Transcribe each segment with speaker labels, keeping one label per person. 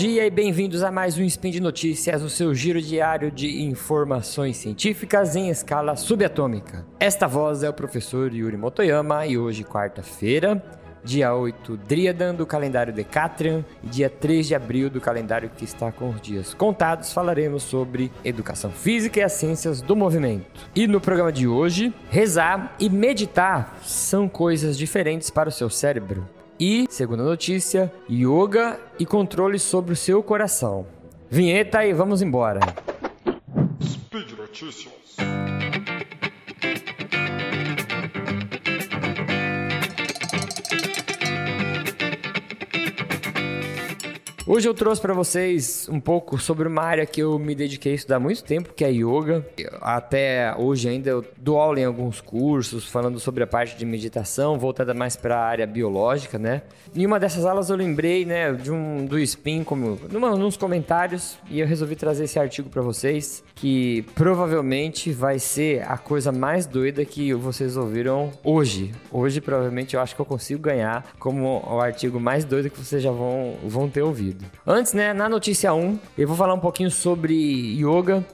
Speaker 1: dia e bem-vindos a mais um Spin de Notícias, o seu giro diário de informações científicas em escala subatômica. Esta voz é o professor Yuri Motoyama e hoje, quarta-feira, dia 8 Driadan do calendário Decatrian e dia 3 de abril do calendário que está com os dias contados, falaremos sobre educação física e as ciências do movimento. E no programa de hoje, rezar e meditar são coisas diferentes para o seu cérebro. E, segunda notícia, yoga e controle sobre o seu coração. Vinheta e vamos embora.
Speaker 2: Speed Notícias.
Speaker 1: Hoje eu trouxe para vocês um pouco sobre uma área que eu me dediquei a estudar há muito tempo, que é yoga. Até hoje ainda eu dou aula em alguns cursos falando sobre a parte de meditação, voltada mais para a área biológica, né? Em uma dessas aulas eu lembrei, né, de um do Spin como numa, nos comentários e eu resolvi trazer esse artigo para vocês, que provavelmente vai ser a coisa mais doida que vocês ouviram hoje. Hoje provavelmente eu acho que eu consigo ganhar como o artigo mais doido que vocês já vão, vão ter ouvido. Antes, né, na notícia 1, eu vou falar um pouquinho sobre yoga.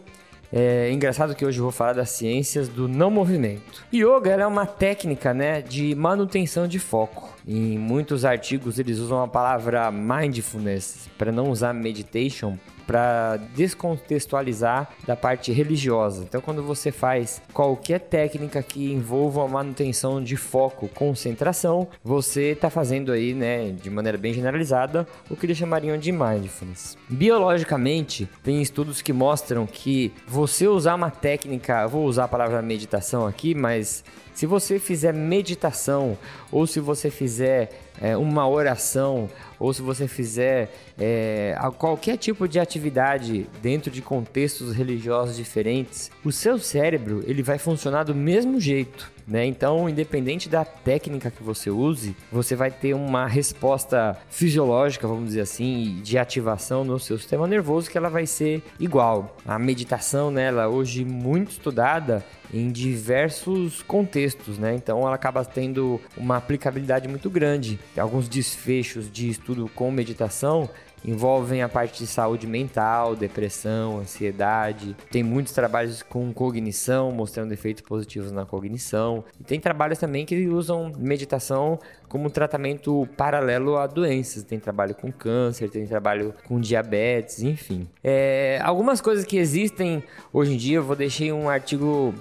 Speaker 1: É engraçado que hoje eu vou falar das ciências do não movimento. Yoga é uma técnica, né, de manutenção de foco. Em muitos artigos eles usam a palavra mindfulness para não usar meditation para descontextualizar da parte religiosa. Então, quando você faz qualquer técnica que envolva a manutenção de foco, concentração, você está fazendo aí, né, de maneira bem generalizada, o que eles chamariam de mindfulness. Biologicamente, tem estudos que mostram que você usar uma técnica, vou usar a palavra meditação aqui, mas se você fizer meditação, ou se você fizer é, uma oração, ou se você fizer é, qualquer tipo de atividade dentro de contextos religiosos diferentes, o seu cérebro ele vai funcionar do mesmo jeito. Né? Então, independente da técnica que você use, você vai ter uma resposta fisiológica, vamos dizer assim, de ativação no seu sistema nervoso que ela vai ser igual. A meditação, né, ela hoje muito estudada em diversos contextos, né? Então ela acaba tendo uma aplicabilidade muito grande. Tem alguns desfechos de estudo com meditação envolvem a parte de saúde mental, depressão, ansiedade. Tem muitos trabalhos com cognição, mostrando efeitos positivos na cognição. E tem trabalhos também que usam meditação como tratamento paralelo a doenças. Tem trabalho com câncer, tem trabalho com diabetes, enfim. É, algumas coisas que existem hoje em dia, eu vou deixar um artigo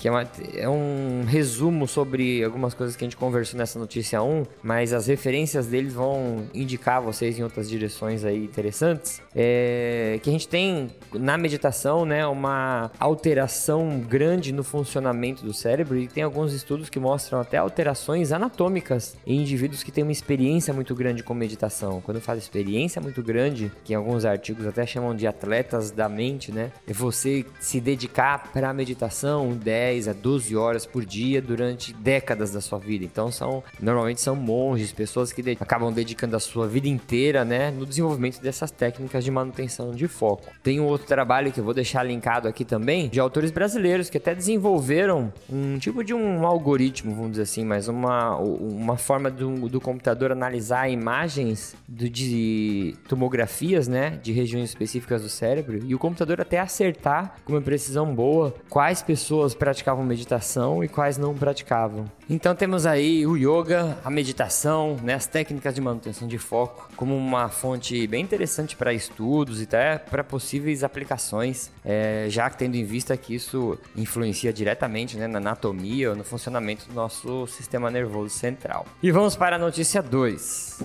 Speaker 1: que é, uma, é, um resumo sobre algumas coisas que a gente conversou nessa notícia 1, mas as referências deles vão indicar vocês em outras direções aí interessantes. É, que a gente tem na meditação, né, uma alteração grande no funcionamento do cérebro e tem alguns estudos que mostram até alterações anatômicas em indivíduos que têm uma experiência muito grande com meditação. Quando eu falo experiência muito grande, que em alguns artigos até chamam de atletas da mente, né, é você se dedicar para a meditação 10 10 a 12 horas por dia durante décadas da sua vida. Então são normalmente são monges, pessoas que de acabam dedicando a sua vida inteira, né, no desenvolvimento dessas técnicas de manutenção de foco. Tem um outro trabalho que eu vou deixar linkado aqui também, de autores brasileiros que até desenvolveram um tipo de um algoritmo, vamos dizer assim, mas uma, uma forma do, do computador analisar imagens do, de tomografias, né, de regiões específicas do cérebro e o computador até acertar com uma precisão boa quais pessoas praticavam praticavam meditação e quais não praticavam. Então temos aí o yoga, a meditação, né, as técnicas de manutenção de foco como uma fonte bem interessante para estudos e até para possíveis aplicações, é, já tendo em vista que isso influencia diretamente né, na anatomia ou no funcionamento do nosso sistema nervoso central. E vamos para a notícia 2.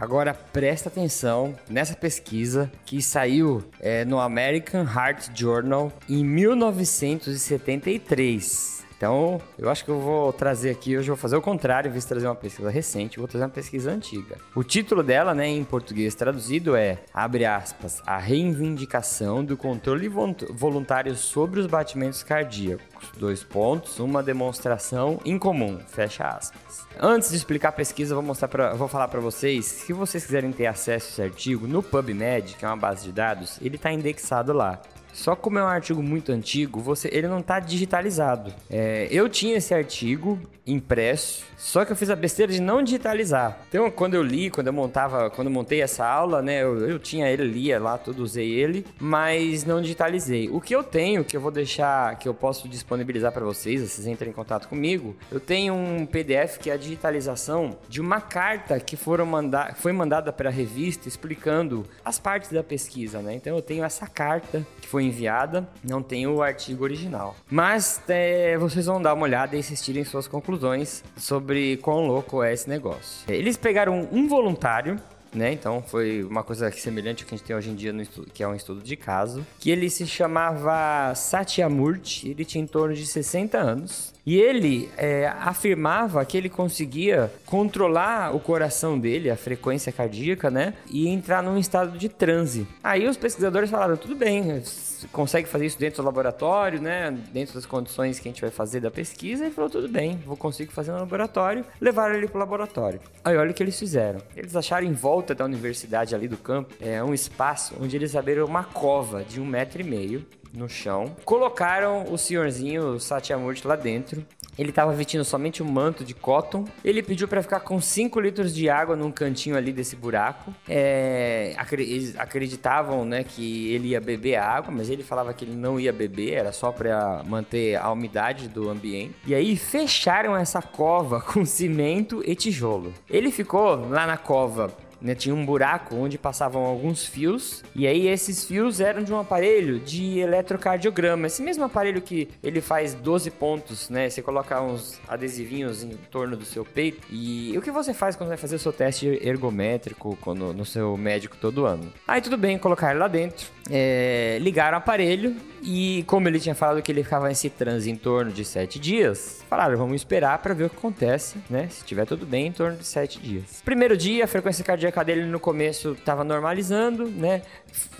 Speaker 1: Agora presta atenção nessa pesquisa que saiu é, no American Heart Journal em 1973. Então, eu acho que eu vou trazer aqui, hoje eu vou fazer o contrário, em vez de trazer uma pesquisa recente, eu vou trazer uma pesquisa antiga. O título dela, né, em português traduzido é, abre aspas, a reivindicação do controle voluntário sobre os batimentos cardíacos. Dois pontos, uma demonstração incomum, fecha aspas. Antes de explicar a pesquisa, vou mostrar para, vou falar para vocês, se vocês quiserem ter acesso a esse artigo no PubMed, que é uma base de dados, ele está indexado lá. Só como é um artigo muito antigo, você, ele não está digitalizado. É, eu tinha esse artigo impresso, só que eu fiz a besteira de não digitalizar. Então, quando eu li, quando eu montava, quando eu montei essa aula, né, eu, eu tinha ele, lia lá, tudo, usei ele, mas não digitalizei. O que eu tenho, que eu vou deixar, que eu posso disponibilizar para vocês, vocês entrem em contato comigo, eu tenho um PDF que é a digitalização de uma carta que foram mandar, foi mandada para a revista explicando as partes da pesquisa, né? Então, eu tenho essa carta que foi enviada, não tenho o artigo original. Mas é, vocês vão dar uma olhada e assistirem suas conclusões sobre quão louco é esse negócio. Eles pegaram um voluntário né? Então foi uma coisa semelhante ao que a gente tem hoje em dia no estudo, que é um estudo de caso, que ele se chamava Satyamurti, ele tinha em torno de 60 anos. E ele é, afirmava que ele conseguia controlar o coração dele, a frequência cardíaca, né? E entrar num estado de transe. Aí os pesquisadores falaram: tudo bem, consegue fazer isso dentro do laboratório, né? Dentro das condições que a gente vai fazer da pesquisa. Ele falou: tudo bem, vou conseguir fazer no laboratório. Levaram ele pro laboratório. Aí olha o que eles fizeram. Eles acharam em volta da universidade ali do campo é, um espaço onde eles abriram uma cova de um metro e meio no chão. Colocaram o senhorzinho o Satyamurti lá dentro. Ele estava vestindo somente um manto de cotton. Ele pediu para ficar com 5 litros de água num cantinho ali desse buraco. É, eles acreditavam né, que ele ia beber água, mas ele falava que ele não ia beber, era só para manter a umidade do ambiente. E aí fecharam essa cova com cimento e tijolo. Ele ficou lá na cova né, tinha um buraco onde passavam alguns fios, e aí esses fios eram de um aparelho de eletrocardiograma. Esse mesmo aparelho que ele faz 12 pontos, né? Você coloca uns adesivinhos em torno do seu peito. E o que você faz quando vai fazer o seu teste ergométrico quando, no seu médico todo ano? Aí tudo bem, colocar ele lá dentro, é, ligar o aparelho e como ele tinha falado que ele ficava nesse transe em torno de 7 dias, falaram, vamos esperar para ver o que acontece, né? Se tiver tudo bem, em torno de 7 dias. Primeiro dia, a frequência cardíaca dele no começo estava normalizando, né?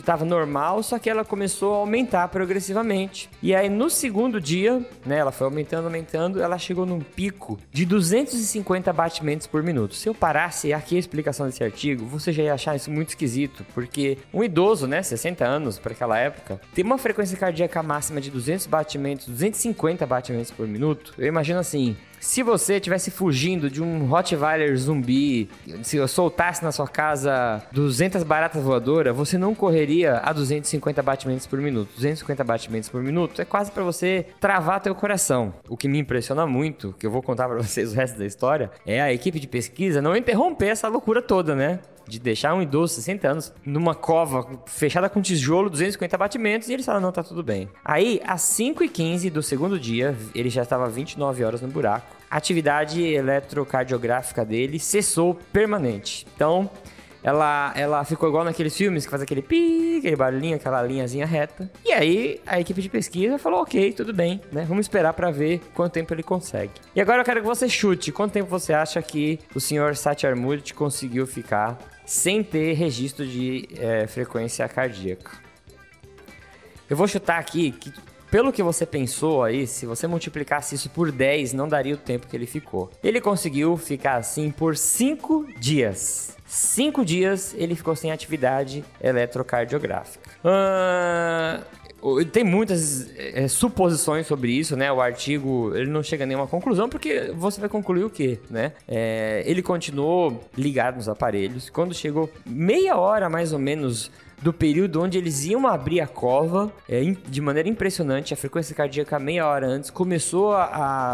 Speaker 1: Tava normal, só que ela começou a aumentar progressivamente. E aí no segundo dia, né, ela foi aumentando, aumentando, ela chegou num pico de 250 batimentos por minuto. Se eu parasse aqui a explicação desse artigo, você já ia achar isso muito esquisito, porque um idoso, né, 60 anos para aquela época, tem uma frequência cardíaca máxima de 200 batimentos, 250 batimentos por minuto, eu imagino assim, se você estivesse fugindo de um Rottweiler zumbi, se eu soltasse na sua casa 200 baratas voadoras, você não correria a 250 batimentos por minuto. 250 batimentos por minuto é quase para você travar teu coração. O que me impressiona muito, que eu vou contar para vocês o resto da história, é a equipe de pesquisa não interromper essa loucura toda, né? De deixar um idoso, 60 anos, numa cova fechada com tijolo, 250 batimentos, e eles falaram, não, tá tudo bem. Aí, às 5h15 do segundo dia, ele já estava 29 horas no buraco, a atividade eletrocardiográfica dele cessou permanente. Então, ela, ela ficou igual naqueles filmes que faz aquele pi, aquele barulhinho, aquela linhazinha reta. E aí a equipe de pesquisa falou: ok, tudo bem, né? Vamos esperar para ver quanto tempo ele consegue. E agora eu quero que você chute: quanto tempo você acha que o senhor Satyarmurti conseguiu ficar sem ter registro de é, frequência cardíaca. Eu vou chutar aqui que, pelo que você pensou aí, se você multiplicasse isso por 10, não daria o tempo que ele ficou. Ele conseguiu ficar assim por 5 dias. 5 dias ele ficou sem atividade eletrocardiográfica. Uh, tem muitas é, suposições sobre isso, né? O artigo ele não chega a nenhuma conclusão porque você vai concluir o quê, né? É, ele continuou ligado nos aparelhos. Quando chegou meia hora mais ou menos do período onde eles iam abrir a cova, é, de maneira impressionante, a frequência cardíaca meia hora antes começou a,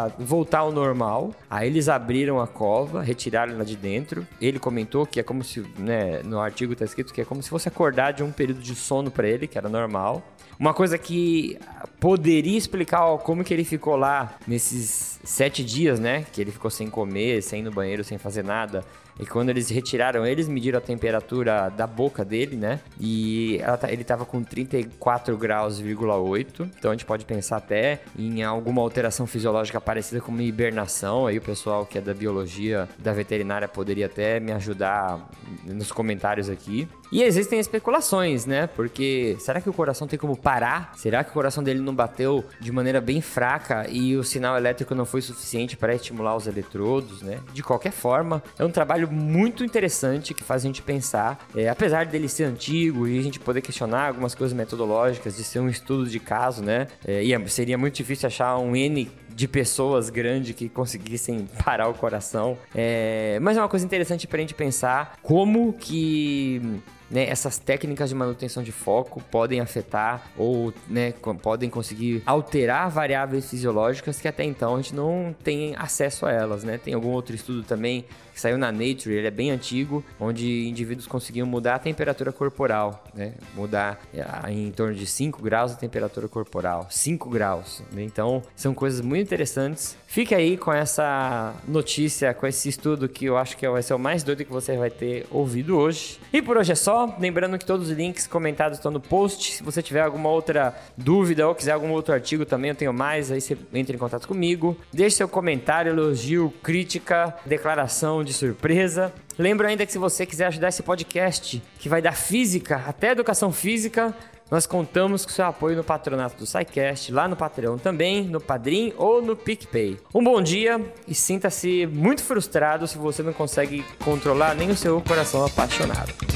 Speaker 1: a voltar ao normal. Aí eles abriram a cova, retiraram ela de dentro. Ele comentou que é como se, né, no artigo está escrito que é como se fosse acordar de um período de sono para ele, que era normal. Uma coisa que poderia explicar como que ele ficou lá nesses sete dias, né? Que ele ficou sem comer, sem ir no banheiro, sem fazer nada. E quando eles retiraram, eles mediram a temperatura da boca dele, né? E tá, ele tava com 34 graus,8. Então a gente pode pensar até em alguma alteração fisiológica parecida com uma hibernação. Aí o pessoal que é da biologia, da veterinária, poderia até me ajudar nos comentários aqui. E existem especulações, né? Porque será que o coração tem como parar? Será que o coração dele não bateu de maneira bem fraca e o sinal elétrico não foi suficiente para estimular os eletrodos, né? De qualquer forma, é um trabalho muito interessante que faz a gente pensar, é, apesar dele ser antigo e a gente poder questionar algumas coisas metodológicas, de ser um estudo de caso, né? É, e é, seria muito difícil achar um N de pessoas grande que conseguissem parar o coração. É, mas é uma coisa interessante para a gente pensar como que né, essas técnicas de manutenção de foco podem afetar ou né, podem conseguir alterar variáveis fisiológicas que até então a gente não tem acesso a elas. Né? Tem algum outro estudo também que saiu na Nature, ele é bem antigo, onde indivíduos conseguiam mudar a temperatura corporal, né? mudar é, em torno de 5 graus a temperatura corporal. 5 graus. Né? Então, são coisas muito interessantes. Fique aí com essa notícia, com esse estudo que eu acho que vai ser o mais doido que você vai ter ouvido hoje. E por hoje é Lembrando que todos os links comentados estão no post. Se você tiver alguma outra dúvida ou quiser algum outro artigo também, eu tenho mais. Aí você entra em contato comigo. Deixe seu comentário, elogio, crítica, declaração de surpresa. Lembro ainda que se você quiser ajudar esse podcast, que vai dar física, até educação física, nós contamos com seu apoio no patronato do SciCast, lá no Patreon também, no Padrim ou no PicPay. Um bom dia e sinta-se muito frustrado se você não consegue controlar nem o seu coração apaixonado.